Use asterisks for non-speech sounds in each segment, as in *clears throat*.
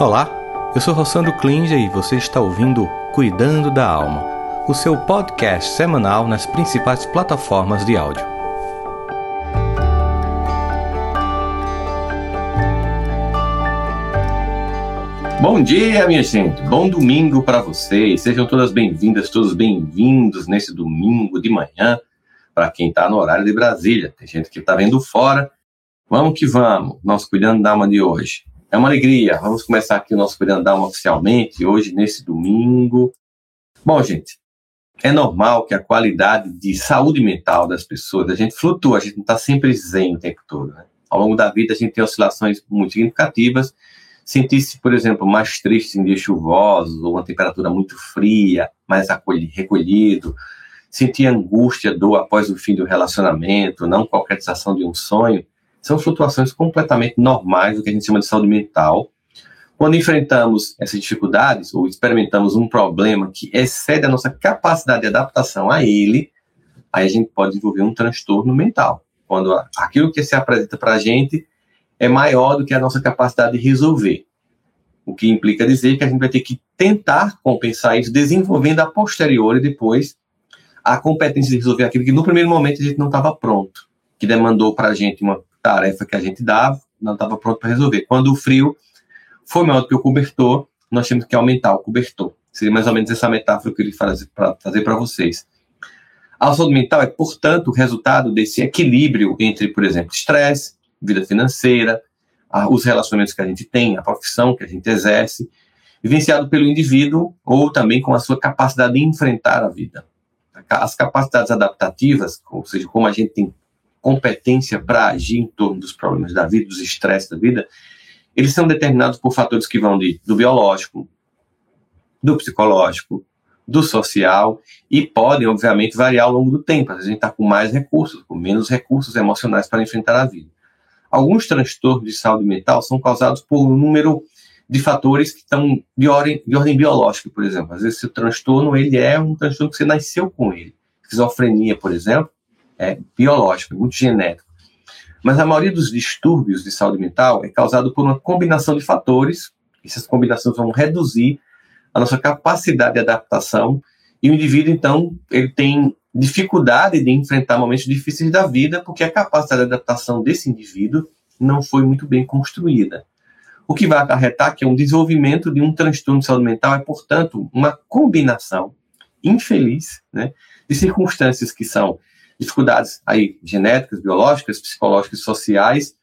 Olá, eu sou Rossandro Klinger e você está ouvindo Cuidando da Alma, o seu podcast semanal nas principais plataformas de áudio. Bom dia, minha gente. Bom domingo para vocês. Sejam todas bem-vindas, todos bem-vindos nesse domingo de manhã para quem está no horário de Brasília. Tem gente que está vendo fora. Vamos que vamos. Nosso Cuidando da Alma de hoje. É uma alegria. Vamos começar aqui o nosso Cuidando da Alma oficialmente, hoje, nesse domingo. Bom, gente, é normal que a qualidade de saúde mental das pessoas, a gente flutua, a gente não está sempre zen o tempo todo. Né? Ao longo da vida, a gente tem oscilações muito significativas. Sentir-se, por exemplo, mais triste em dias chuvosos, ou uma temperatura muito fria, mais recolhido, sentir angústia, dor após o fim do relacionamento, não concretização de um sonho, são flutuações completamente normais do que a gente chama de saúde mental. Quando enfrentamos essas dificuldades ou experimentamos um problema que excede a nossa capacidade de adaptação a ele, aí a gente pode desenvolver um transtorno mental. Quando aquilo que se apresenta para a gente é maior do que a nossa capacidade de resolver. O que implica dizer que a gente vai ter que tentar compensar isso, desenvolvendo a posteriori depois a competência de resolver aquilo que no primeiro momento a gente não estava pronto, que demandou para a gente uma tarefa que a gente dava, não estava pronto para resolver. Quando o frio foi maior do que o cobertor, nós temos que aumentar o cobertor. Seria mais ou menos essa metáfora que eu queria fazer para vocês. A saúde mental é, portanto, o resultado desse equilíbrio entre, por exemplo, estresse, vida financeira, os relacionamentos que a gente tem, a profissão que a gente exerce, vivenciado pelo indivíduo ou também com a sua capacidade de enfrentar a vida. As capacidades adaptativas, ou seja, como a gente tem competência para agir em torno dos problemas da vida, dos estresses da vida, eles são determinados por fatores que vão de, do biológico, do psicológico, do social e podem, obviamente, variar ao longo do tempo. A gente está com mais recursos, com menos recursos emocionais para enfrentar a vida. Alguns transtornos de saúde mental são causados por um número de fatores que estão de ordem, de ordem biológica, por exemplo. Às vezes, esse transtorno ele é um transtorno que você nasceu com ele. Esquizofrenia, por exemplo, é biológico, é muito genético. Mas a maioria dos distúrbios de saúde mental é causado por uma combinação de fatores. Essas combinações vão reduzir a nossa capacidade de adaptação e o indivíduo, então, ele tem dificuldade de enfrentar momentos difíceis da vida porque a capacidade de adaptação desse indivíduo não foi muito bem construída. O que vai acarretar que é um desenvolvimento de um transtorno de saúde mental é, portanto, uma combinação infeliz né, de circunstâncias que são dificuldades aí genéticas, biológicas, psicológicas, sociais,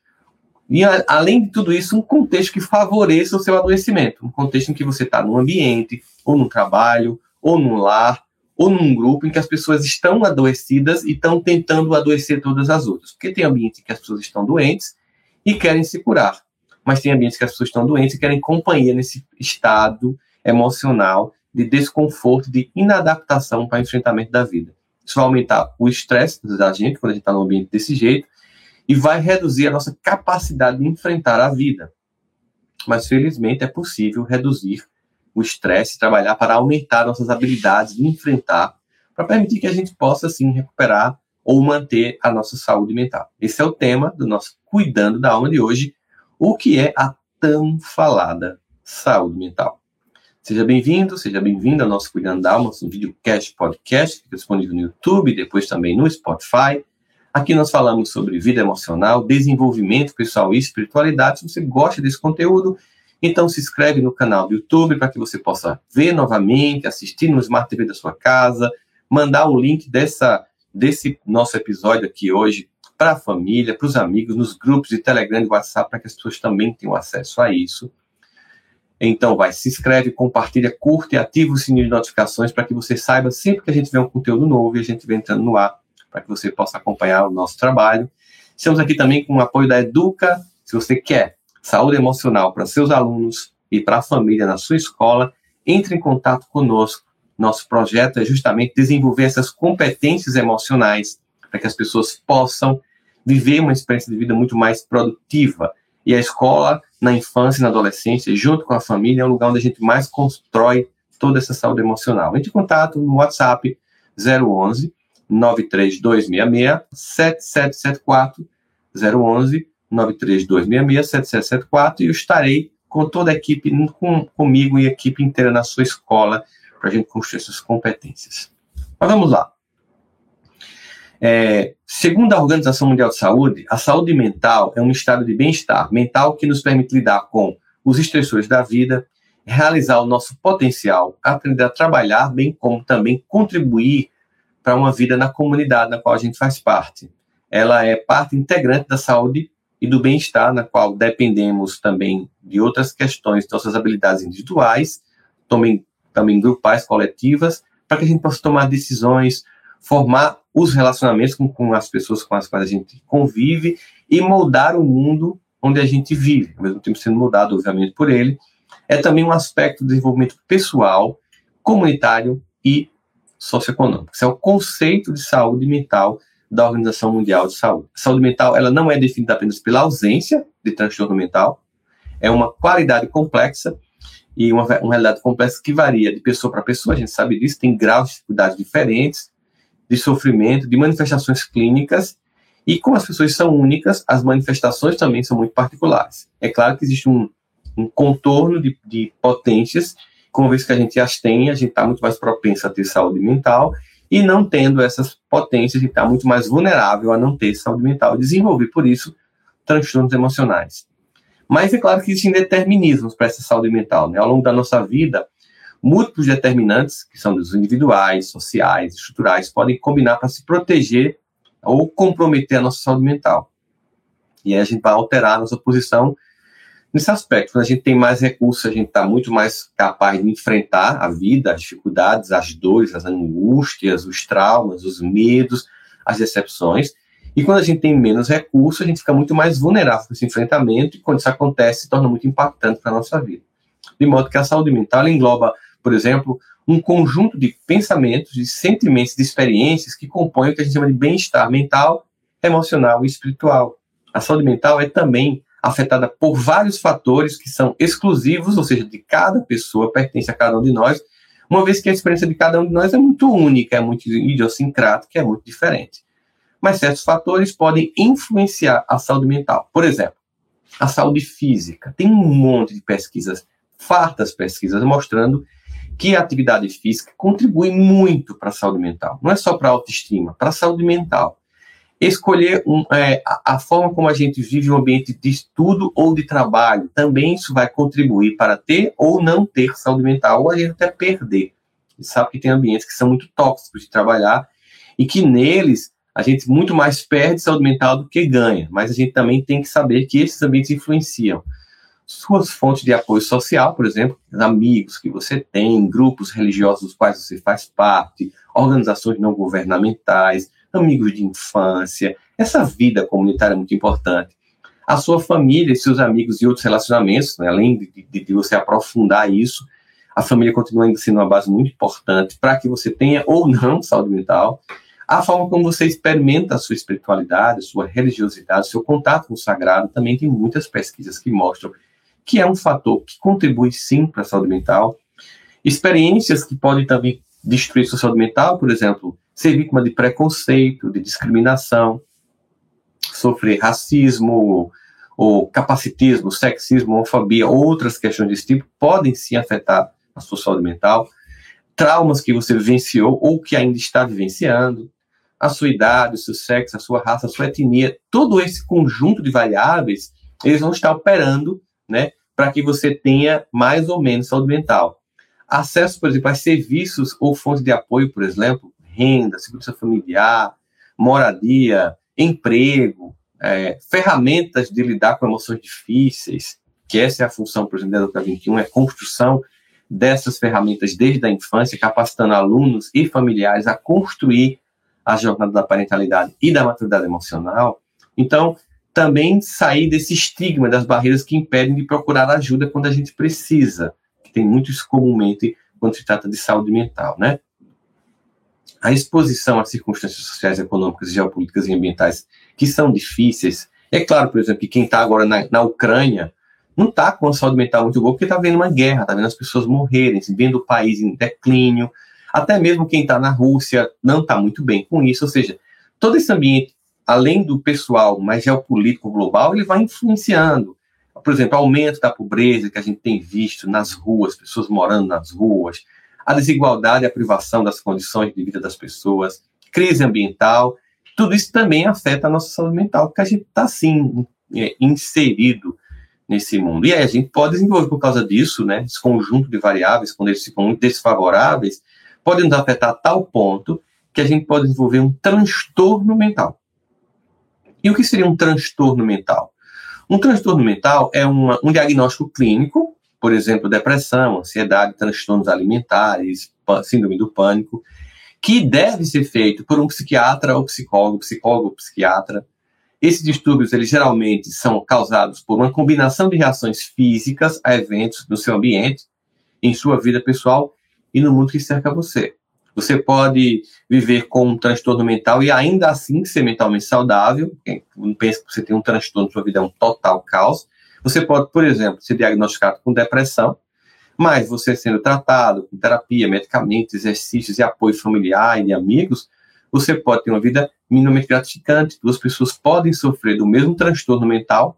e a, além de tudo isso, um contexto que favoreça o seu adoecimento, um contexto em que você está num ambiente, ou num trabalho, ou num lar, ou num grupo em que as pessoas estão adoecidas e estão tentando adoecer todas as outras. Porque tem ambientes em que as pessoas estão doentes e querem se curar, mas tem ambientes que as pessoas estão doentes e querem companhia nesse estado emocional de desconforto, de inadaptação para o enfrentamento da vida. Isso vai aumentar o estresse da gente quando a gente está no ambiente desse jeito e vai reduzir a nossa capacidade de enfrentar a vida. Mas felizmente é possível reduzir o estresse, trabalhar para aumentar nossas habilidades de enfrentar, para permitir que a gente possa sim recuperar ou manter a nossa saúde mental. Esse é o tema do nosso Cuidando da Alma de hoje, o que é a tão falada saúde mental. Seja bem-vindo, seja bem-vinda ao nosso Cuidando da Alma, um videocast podcast que fica disponível no YouTube, depois também no Spotify. Aqui nós falamos sobre vida emocional, desenvolvimento pessoal e espiritualidade. Se você gosta desse conteúdo, então se inscreve no canal do YouTube para que você possa ver novamente, assistir no Smart TV da sua casa, mandar o link dessa, desse nosso episódio aqui hoje para a família, para os amigos, nos grupos de Telegram e WhatsApp, para que as pessoas também tenham acesso a isso. Então, vai, se inscreve, compartilha, curte e ativa o sininho de notificações para que você saiba sempre que a gente vê um conteúdo novo e a gente vem entrando no ar, para que você possa acompanhar o nosso trabalho. Estamos aqui também com o apoio da Educa. Se você quer saúde emocional para seus alunos e para a família na sua escola, entre em contato conosco. Nosso projeto é justamente desenvolver essas competências emocionais para que as pessoas possam viver uma experiência de vida muito mais produtiva. E a escola na infância e na adolescência, junto com a família, é o lugar onde a gente mais constrói toda essa saúde emocional. Entre em contato no WhatsApp 011 93266 7774 011 93266 7774 e eu estarei com toda a equipe, com, comigo e a equipe inteira na sua escola, para a gente construir essas competências. Mas vamos lá. É, segundo a Organização Mundial de Saúde, a saúde mental é um estado de bem-estar mental que nos permite lidar com os estressores da vida, realizar o nosso potencial, aprender a trabalhar, bem como também contribuir para uma vida na comunidade na qual a gente faz parte. Ela é parte integrante da saúde e do bem-estar, na qual dependemos também de outras questões, nossas habilidades individuais, também, também grupais, coletivas, para que a gente possa tomar decisões, formar os relacionamentos com, com as pessoas com as quais a gente convive e moldar o mundo onde a gente vive, ao mesmo tempo sendo moldado, obviamente, por ele. É também um aspecto do desenvolvimento pessoal, comunitário e socioeconômico. Esse é o conceito de saúde mental da Organização Mundial de Saúde. Saúde mental ela não é definida apenas pela ausência de transtorno mental, é uma qualidade complexa e uma, uma realidade complexa que varia de pessoa para pessoa, a gente sabe disso, tem graus de dificuldades diferentes, de sofrimento, de manifestações clínicas, e como as pessoas são únicas, as manifestações também são muito particulares. É claro que existe um, um contorno de, de potências, uma vez que a gente as tem, a gente está muito mais propenso a ter saúde mental, e não tendo essas potências, a gente está muito mais vulnerável a não ter saúde mental, desenvolver, por isso, transtornos emocionais. Mas é claro que existem determinismos para essa saúde mental. Né? Ao longo da nossa vida, múltiplos determinantes, que são dos individuais, sociais, estruturais, podem combinar para se proteger ou comprometer a nossa saúde mental. E aí a gente vai alterar a nossa posição nesse aspecto. Quando a gente tem mais recursos, a gente está muito mais capaz de enfrentar a vida, as dificuldades, as dores, as angústias, os traumas, os medos, as decepções. E quando a gente tem menos recursos, a gente fica muito mais vulnerável para esse enfrentamento, e quando isso acontece, se torna muito impactante para a nossa vida. De modo que a saúde mental engloba, por exemplo, um conjunto de pensamentos, de sentimentos, de experiências que compõem o que a gente chama de bem-estar mental, emocional e espiritual. A saúde mental é também afetada por vários fatores que são exclusivos, ou seja, de cada pessoa, pertence a cada um de nós, uma vez que a experiência de cada um de nós é muito única, é muito idiosincrática, é muito diferente. Mas certos fatores podem influenciar a saúde mental. Por exemplo, a saúde física. Tem um monte de pesquisas, fartas pesquisas, mostrando que a atividade física contribui muito para a saúde mental. Não é só para a autoestima, para a saúde mental. Escolher um, é, a, forma como a gente vive um ambiente de estudo ou de trabalho, também isso vai contribuir para ter ou não ter saúde mental, ou a gente até perder. A gente sabe que tem ambientes que são muito tóxicos de trabalhar e que neles a gente muito mais perde saúde mental do que ganha, mas a gente também tem que saber que esses ambientes influenciam suas fontes de apoio social, por exemplo, amigos que você tem, grupos religiosos dos quais você faz parte, organizações não governamentais, amigos de infância. Essa vida comunitária é muito importante. A sua família, seus amigos e outros relacionamentos, né, além de, de, de você aprofundar isso, a família continua sendo uma base muito importante para que você tenha ou não saúde mental. A forma como você experimenta a sua espiritualidade, sua religiosidade, seu contato com o sagrado, também tem muitas pesquisas que mostram que é um fator que contribui sim para a saúde mental. Experiências que podem também destruir sua saúde mental, por exemplo, ser vítima de preconceito, de discriminação, sofrer racismo, ou capacitismo, sexismo, homofobia, outras questões desse tipo, podem sim afetar a sua saúde mental. Traumas que você vivenciou ou que ainda está vivenciando, a sua idade, o seu sexo, a sua raça, a sua etnia, todo esse conjunto de variáveis, eles vão estar operando né, para que você tenha mais ou menos saúde mental. Acesso, por exemplo, a serviços ou fontes de apoio, por exemplo, renda, segurança familiar, moradia, emprego, é, ferramentas de lidar com emoções difíceis, que essa é a função, por exemplo, da Educa 21, é a construção dessas ferramentas desde a infância, capacitando alunos e familiares a construir a jornada da parentalidade e da maturidade emocional. Então, também sair desse estigma das barreiras que impedem de procurar ajuda quando a gente precisa, que tem muito isso comumente quando se trata de saúde mental, né? A exposição a circunstâncias sociais, econômicas, geopolíticas e ambientais que são difíceis. É claro, por exemplo, que quem está agora na, na Ucrânia não está com a saúde mental muito boa porque está vendo uma guerra, está vendo as pessoas morrerem, vendo o país em declínio. Até mesmo quem está na Rússia não está muito bem com isso. Ou seja, todo esse ambiente além do pessoal mais geopolítico global, ele vai influenciando. por exemplo, aumento da pobreza que a gente tem visto nas ruas, pessoas morando nas ruas, a desigualdade a privação das condições de vida das pessoas, crise ambiental, tudo isso também afeta a nossa saúde mental, porque a gente está, assim, é, inserido nesse mundo. E aí a gente pode desenvolver, por causa disso, né, esse conjunto de variáveis, quando eles ficam muito desfavoráveis, podem nos afetar a tal ponto que a gente pode desenvolver um transtorno mental. E o que seria um transtorno mental? Um transtorno mental é uma, um diagnóstico clínico, por exemplo, depressão, ansiedade, transtornos alimentares, síndrome do pânico, que deve ser feito por um psiquiatra ou psicólogo, psicólogo ou psiquiatra. Esses distúrbios, eles geralmente são causados por uma combinação de reações físicas a eventos no seu ambiente, em sua vida pessoal e no mundo que cerca você. Você pode viver com um transtorno mental e ainda assim ser mentalmente saudável. Quem pensa que você tem um transtorno, sua vida é um total caos. Você pode, por exemplo, ser diagnosticado com depressão, mas você sendo tratado com terapia, medicamentos, exercícios e apoio familiar e amigos, você pode ter uma vida minimamente gratificante. Duas pessoas podem sofrer do mesmo transtorno mental,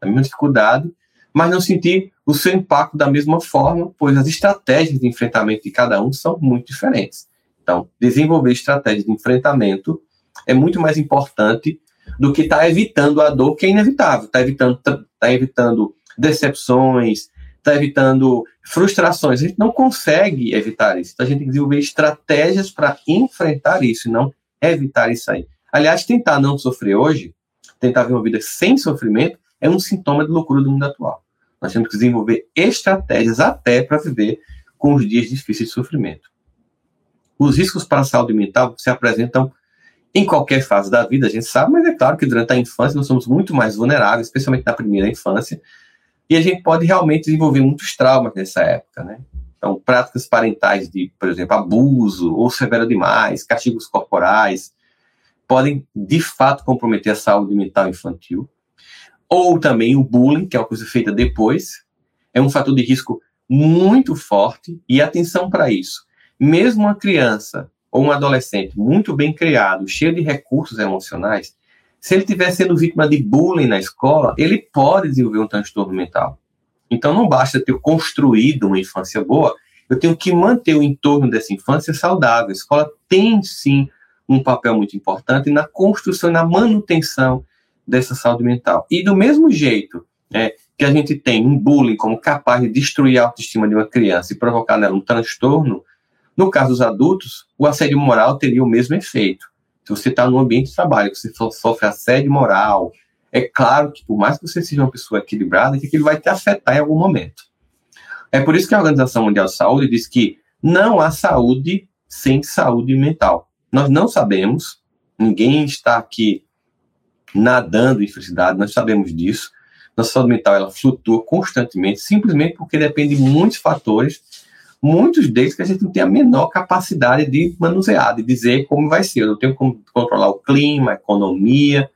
da mesma dificuldade, mas não sentir o seu impacto da mesma forma, pois as estratégias de enfrentamento de cada um são muito diferentes. Então, desenvolver estratégias de enfrentamento é muito mais importante do que estar tá evitando a dor que é inevitável, está evitando, tá evitando decepções, está evitando frustrações. A gente não consegue evitar isso. Então, a gente tem que desenvolver estratégias para enfrentar isso não evitar isso aí. Aliás, tentar não sofrer hoje, tentar ver uma vida sem sofrimento, é um sintoma de loucura do mundo atual. Nós temos que desenvolver estratégias até para viver com os dias difíceis de sofrimento. Os riscos para a saúde mental se apresentam em qualquer fase da vida, a gente sabe, mas é claro que durante a infância nós somos muito mais vulneráveis, especialmente na primeira infância, e a gente pode realmente desenvolver muitos traumas nessa época, né? Então, práticas parentais de, por exemplo, abuso ou severo demais, castigos corporais, podem de fato comprometer a saúde mental infantil. Ou também o bullying, que é uma coisa feita depois, é um fator de risco muito forte, e atenção para isso mesmo uma criança ou um adolescente muito bem criado, cheio de recursos emocionais, se ele estiver sendo vítima de bullying na escola, ele pode desenvolver um transtorno mental. Então não basta ter construído uma infância boa, eu tenho que manter o entorno dessa infância saudável. A escola tem sim um papel muito importante na construção e na manutenção dessa saúde mental. E do mesmo jeito é, que a gente tem um bullying como capaz de destruir a autoestima de uma criança e provocar nela um transtorno, no caso dos adultos, o assédio moral teria o mesmo efeito. Se você está no ambiente de trabalho, você sofre assédio moral, é claro que por mais que você seja uma pessoa equilibrada, que aquilo vai te afetar em algum momento. É por isso que a Organização Mundial de Saúde diz que não há saúde sem saúde mental. Nós não sabemos, ninguém está aqui nadando em felicidade, nós sabemos disso. Nossa saúde mental ela flutua constantemente, simplesmente porque depende de muitos fatores muitos deles que a gente não tem a menor capacidade de manusear, de dizer como vai ser. Eu não tenho como controlar o clima, a economia,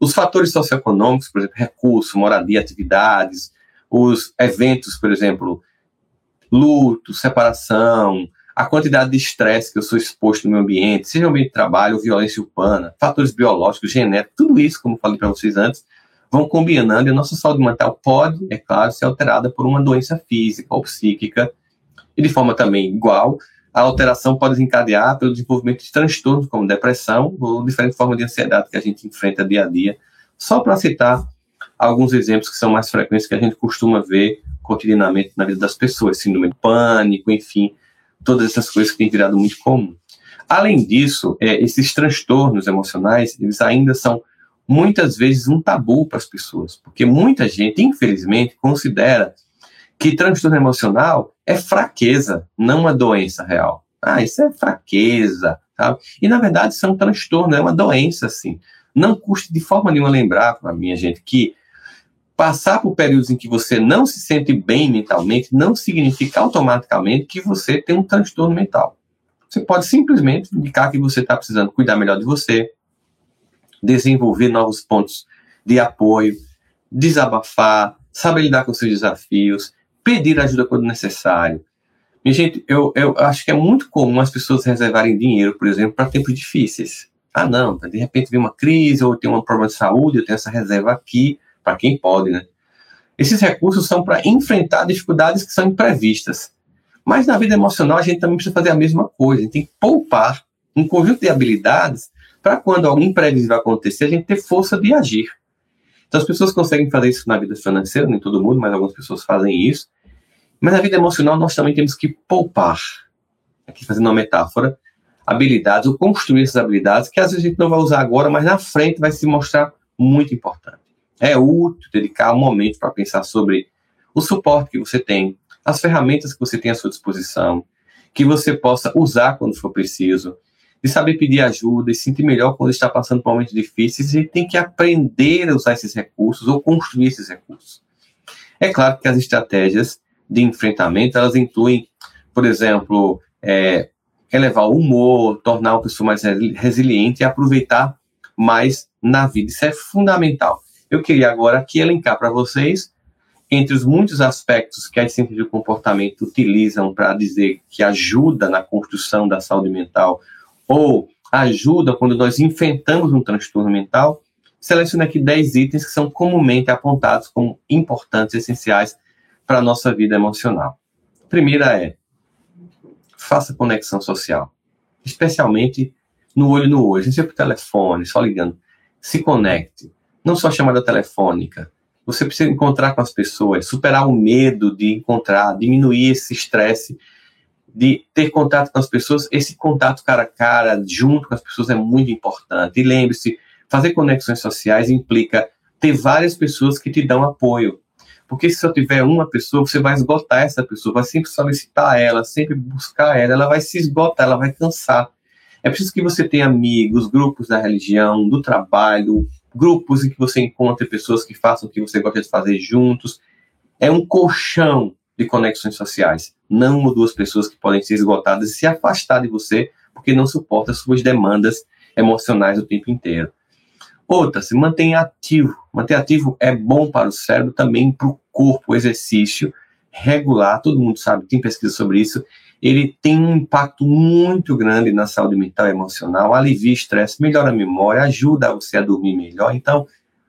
os fatores socioeconômicos, por exemplo, recurso, moradia, atividades, os eventos, por exemplo, luto, separação, a quantidade de estresse que eu sou exposto no meu ambiente, seja no ambiente de trabalho violência urbana, fatores biológicos, genéticos, tudo isso, como falei para vocês antes, vão combinando e a nossa saúde mental pode, é claro, ser alterada por uma doença física ou psíquica e de forma também igual, a alteração pode desencadear pelo desenvolvimento de transtornos como depressão ou diferentes formas de ansiedade que a gente enfrenta dia a dia. Só para citar alguns exemplos que são mais frequentes que a gente costuma ver cotidianamente na vida das pessoas, síndrome de pânico, enfim, todas essas coisas que têm virado muito comum. Além disso, é, esses transtornos emocionais, eles ainda são muitas vezes um tabu para as pessoas, porque muita gente, infelizmente, considera que transtorno emocional é fraqueza, não uma doença real. Ah, isso é fraqueza, sabe? E na verdade isso é um transtorno, é uma doença, assim. Não custa de forma nenhuma lembrar para minha gente que passar por períodos em que você não se sente bem mentalmente não significa automaticamente que você tem um transtorno mental. Você pode simplesmente indicar que você está precisando cuidar melhor de você, desenvolver novos pontos de apoio, desabafar, saber lidar com seus desafios, pedir ajuda quando necessário. Minha gente, eu, eu acho que é muito comum as pessoas reservarem dinheiro, por exemplo, para tempos difíceis. Ah, não, de repente vem uma crise ou tem um problema de saúde, eu tenho essa reserva aqui, para quem pode, né? Esses recursos são para enfrentar dificuldades que são imprevistas. Mas na vida emocional a gente também precisa fazer a mesma coisa. A gente tem que poupar um conjunto de habilidades para quando algo imprevisível acontecer, a gente ter força de agir. Então as pessoas conseguem fazer isso na vida financeira, nem todo mundo, mas algumas pessoas fazem isso. Mas na vida emocional nós também temos que poupar, aqui fazendo uma metáfora, habilidades ou construir essas habilidades que às vezes a gente não vai usar agora, mas na frente vai se mostrar muito importante. É útil dedicar um momento para pensar sobre o suporte que você tem, as ferramentas que você tem à sua disposição, que você possa usar quando for preciso, de saber pedir ajuda e sentir melhor quando está passando por momentos difíceis e tem que aprender a usar esses recursos ou construir esses recursos. É claro que as estratégias de enfrentamento, elas incluem, por exemplo, é, elevar o humor, tornar a pessoa mais resiliente e aproveitar mais na vida. Isso é fundamental. Eu queria agora aqui elencar para vocês, entre os muitos aspectos que as ciências do comportamento utilizam para dizer que ajuda na construção da saúde mental ou ajuda quando nós enfrentamos um transtorno mental, seleciono aqui 10 itens que são comumente apontados como importantes essenciais para a nossa vida emocional. A primeira é faça conexão social, especialmente no olho no olho, seja por telefone, só ligando. Se conecte, não só chamada telefônica. Você precisa encontrar com as pessoas, superar o medo de encontrar, diminuir esse estresse de ter contato com as pessoas, esse contato cara a cara, junto com as pessoas, é muito importante. E lembre-se, fazer conexões sociais implica ter várias pessoas que te dão apoio. Porque se só tiver uma pessoa, você vai esgotar essa pessoa, vai sempre solicitar ela, sempre buscar ela, ela vai se esgotar, ela vai cansar. É preciso que você tenha amigos, grupos da religião, do trabalho, grupos em que você encontre pessoas que façam o que você gosta de fazer juntos. É um colchão de conexões sociais, não uma ou duas pessoas que podem ser esgotadas e se afastar de você porque não suporta suas demandas emocionais o tempo inteiro. Outra, se mantenha ativo. Manter ativo é bom para o cérebro, também para o corpo, o exercício regular, todo mundo sabe, tem pesquisa sobre isso, ele tem um impacto muito grande na saúde mental e emocional, alivia estresse, melhora a memória, ajuda você a dormir melhor. Então,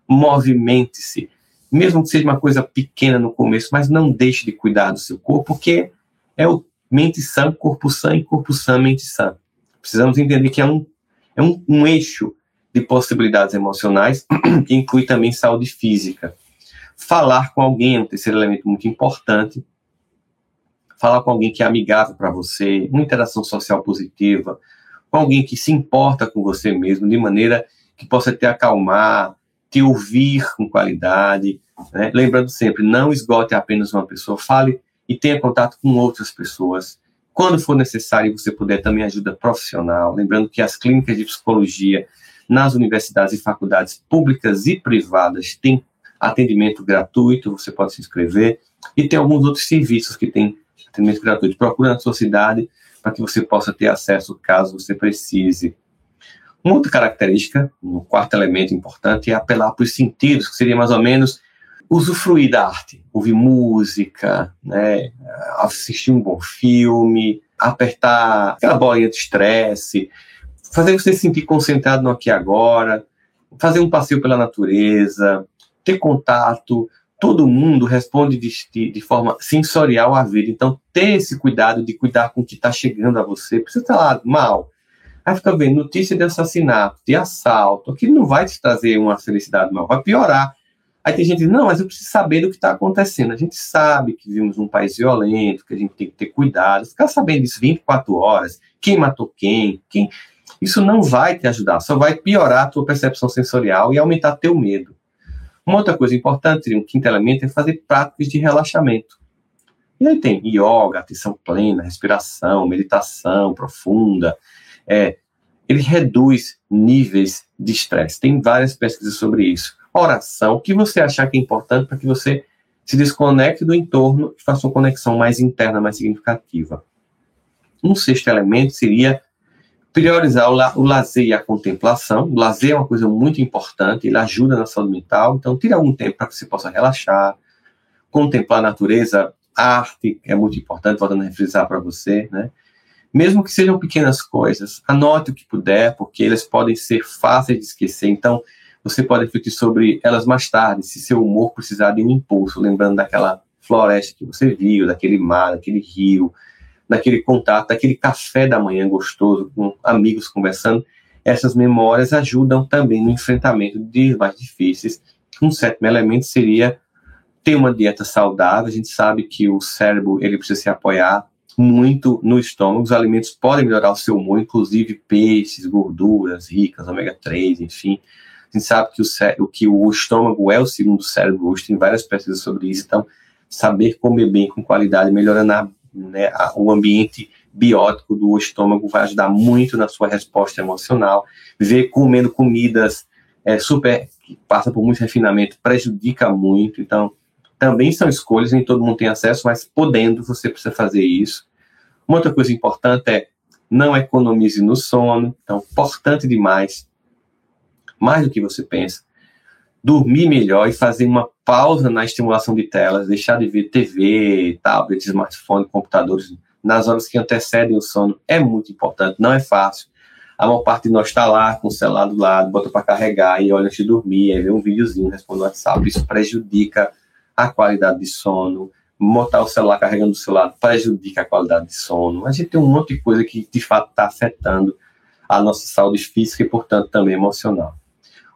movimente-se, mesmo que seja uma coisa pequena no começo, mas não deixe de cuidar do seu corpo, porque é o mente sã, corpo sã e corpo sã, mente sã. Precisamos entender que é um, é um, um eixo de possibilidades emocionais *clears throat* que inclui também saúde física. Falar com alguém é um terceiro elemento muito importante. Falar com alguém que é amigável para você, uma interação social positiva, com alguém que se importa com você mesmo, de maneira que possa te acalmar, te ouvir com qualidade. Né? Lembrando sempre, não esgote apenas uma pessoa, fale e tenha contato com outras pessoas. Quando for necessário, você puder também ajuda profissional. Lembrando que as clínicas de psicologia nas universidades e faculdades públicas e privadas têm atendimento gratuito, você pode se inscrever. E tem alguns outros serviços que têm atendimento gratuito. Procure na sua cidade para que você possa ter acesso caso você precise. Uma outra característica, um quarto elemento importante, é apelar para os sentidos, que seria mais ou menos usufruir da arte, ouvir música, né, assistir um bom filme, apertar aquela bolinha de estresse, fazer você se sentir concentrado no aqui e agora, fazer um passeio pela natureza, ter contato. Todo mundo responde de, de forma sensorial à vida. Então, ter esse cuidado de cuidar com o que está chegando a você. Precisa estar lá mal, Aí fica vendo notícia de assassinato, de assalto, aquilo não vai te trazer uma felicidade maior, vai piorar. Aí tem gente que diz, não, mas eu preciso saber do que está acontecendo. A gente sabe que vivemos num país violento, que a gente tem que ter cuidado, ficar sabendo disso 24 horas, quem matou quem, quem. Isso não vai te ajudar, só vai piorar a tua percepção sensorial e aumentar teu medo. Uma outra coisa importante, um quinto elemento, é fazer práticas de relaxamento. E aí tem yoga, atenção plena, respiração, meditação profunda, é, ele reduz níveis de estresse. Tem várias pesquisas sobre isso. Oração, o que você achar que é importante para que você se desconecte do entorno e faça uma conexão mais interna, mais significativa. Um sexto elemento seria priorizar o, la o lazer e a contemplação. O lazer é uma coisa muito importante, ele ajuda na saúde mental, então tire algum tempo para que você possa relaxar, contemplar a natureza, arte é muito importante, voltando a refrisar para você, né? mesmo que sejam pequenas coisas, anote o que puder, porque elas podem ser fáceis de esquecer. Então, Você pode refletir sobre elas mais tarde, se seu humor precisar de um impulso, lembrando daquela floresta que você viu, daquele mar, daquele rio, daquele contato, daquele café da manhã gostoso com amigos conversando. Essas memórias ajudam também no enfrentamento de dias mais difíceis. Um sétimo elemento seria ter uma dieta saudável. A gente sabe que o cérebro ele precisa se apoiar muito no estômago. Os alimentos podem melhorar o seu humor, inclusive peixes, gorduras ricas, ômega 3, enfim. A gente sabe que o, que o estômago é o segundo cérebro hoje, tem várias pesquisas sobre isso, então saber comer bem com qualidade, melhorando a, né, o ambiente biótico do estômago vai ajudar muito na sua resposta emocional. Ver comendo comidas é, super que passa por muito refinamento prejudica muito. Então, também são escolhas, nem todo mundo tem acesso, mas podendo, você precisa fazer isso. Uma outra coisa importante é não economize no sono. Então, importante demais, mais do que você pensa, dormir melhor e fazer uma pausa na estimulação de telas, deixar de ver TV, tablet, smartphone, computadores nas horas que antecedem o sono é muito importante, não é fácil. A maior parte de nós está lá com o celular do lado, bota para carregar e olha antes de dormir, aí vê um videozinho, responde no WhatsApp, isso prejudica a qualidade de sono. Botar o celular carregando do seu lado prejudica a qualidade de sono. A gente tem um monte de coisa que de fato está afetando a nossa saúde física e, portanto, também emocional.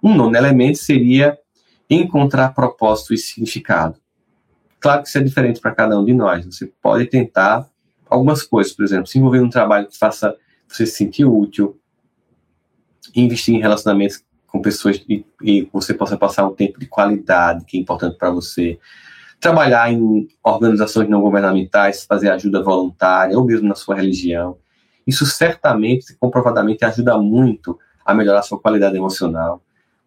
Um nono elemento seria encontrar propósito e significado. Claro que isso é diferente para cada um de nós. Você pode tentar algumas coisas, por exemplo, se envolver num trabalho que faça você se sentir útil, investir em relacionamentos com pessoas e, e você possa passar um tempo de qualidade que é importante para você, trabalhar em organizações não governamentais, fazer ajuda voluntária ou mesmo na sua religião. Isso certamente, comprovadamente, ajuda muito a melhorar a sua qualidade emocional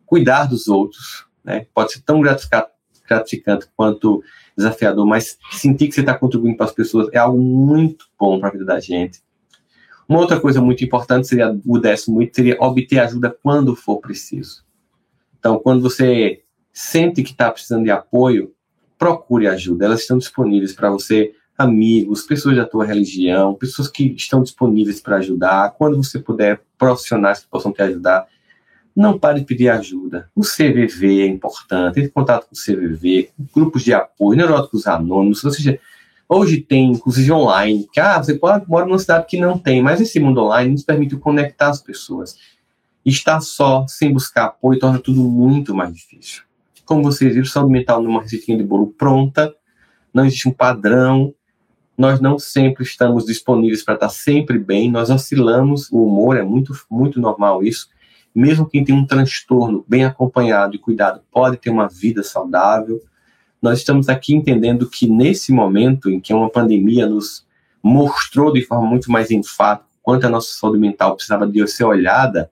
cuidar dos outros, né? Pode ser tão gratificante quanto desafiador, mas sentir que você está contribuindo para as pessoas é algo muito bom para a vida da gente. Uma outra coisa muito importante seria o décimo item, seria obter ajuda quando for preciso. Então, quando você sente que está precisando de apoio, procure ajuda. Elas estão disponíveis para você, amigos, pessoas da tua religião, pessoas que estão disponíveis para ajudar. Quando você puder, profissionais que possam te ajudar não pare de pedir ajuda. O CVV é importante, entre contato com o CVV, grupos de apoio, neuróticos anônimos, ou seja, hoje tem, inclusive online, que ah, você pode morar numa cidade que não tem, mas esse mundo online nos permite conectar as pessoas. Estar só, sem buscar apoio, torna tudo muito mais difícil. Como vocês viram, saúde mental numa receitinha de bolo pronta, não existe um padrão, nós não sempre estamos disponíveis para estar sempre bem, nós oscilamos, o humor é muito, muito normal isso, mesmo quem tem um transtorno bem acompanhado e cuidado pode ter uma vida saudável. Nós estamos aqui entendendo que nesse momento em que uma pandemia nos mostrou de forma muito mais enfática quanto a nossa saúde mental precisava de ser olhada,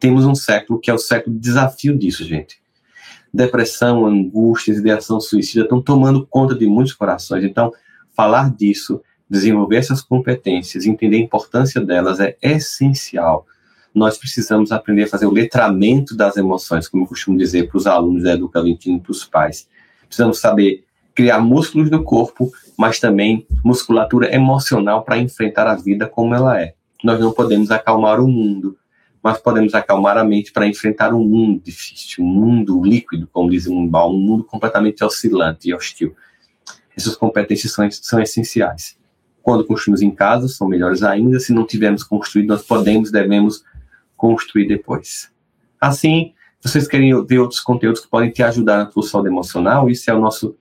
temos um século que é o século de desafio disso, gente. Depressão, angústias, ideação suicida estão tomando conta de muitos corações. Então, falar disso, desenvolver essas competências, entender a importância delas é essencial nós precisamos aprender a fazer o letramento das emoções, como eu costumo dizer para os alunos da Educa 21 e para os pais. Precisamos saber criar músculos no corpo, mas também musculatura emocional para enfrentar a vida como ela é. Nós não podemos acalmar o mundo, mas podemos acalmar a mente para enfrentar um mundo difícil, um mundo líquido, como diz um um mundo completamente oscilante e hostil. Essas competências são, são essenciais. Quando construímos em casa, são melhores ainda. Se não tivermos construído, nós podemos, devemos construir depois. Assim, se vocês querem ver outros conteúdos que podem te ajudar na tua saúde emocional, isso é o nosso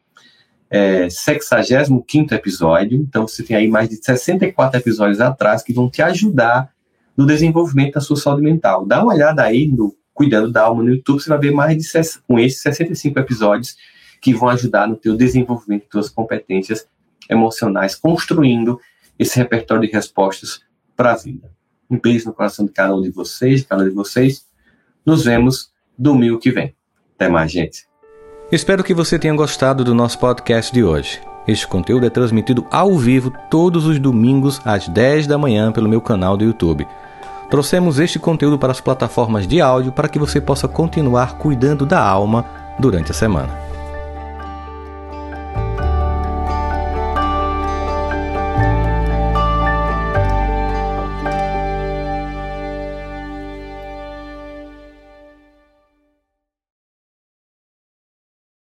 é, 65 episódio. Então, você tem aí mais de 64 episódios atrás que vão te ajudar no desenvolvimento da sua saúde mental. Dá uma olhada aí no Cuidando da Alma no YouTube, você vai ver mais de com esses 65 episódios que vão ajudar no teu desenvolvimento de tuas competências emocionais, construindo esse repertório de respostas para a vida. Um beijo no coração de cada um de vocês, de cada um de vocês. Nos vemos domingo que vem. Até mais, gente. Espero que você tenha gostado do nosso podcast de hoje. Este conteúdo é transmitido ao vivo todos os domingos às 10 da manhã pelo meu canal do YouTube. Trouxemos este conteúdo para as plataformas de áudio para que você possa continuar cuidando da alma durante a semana.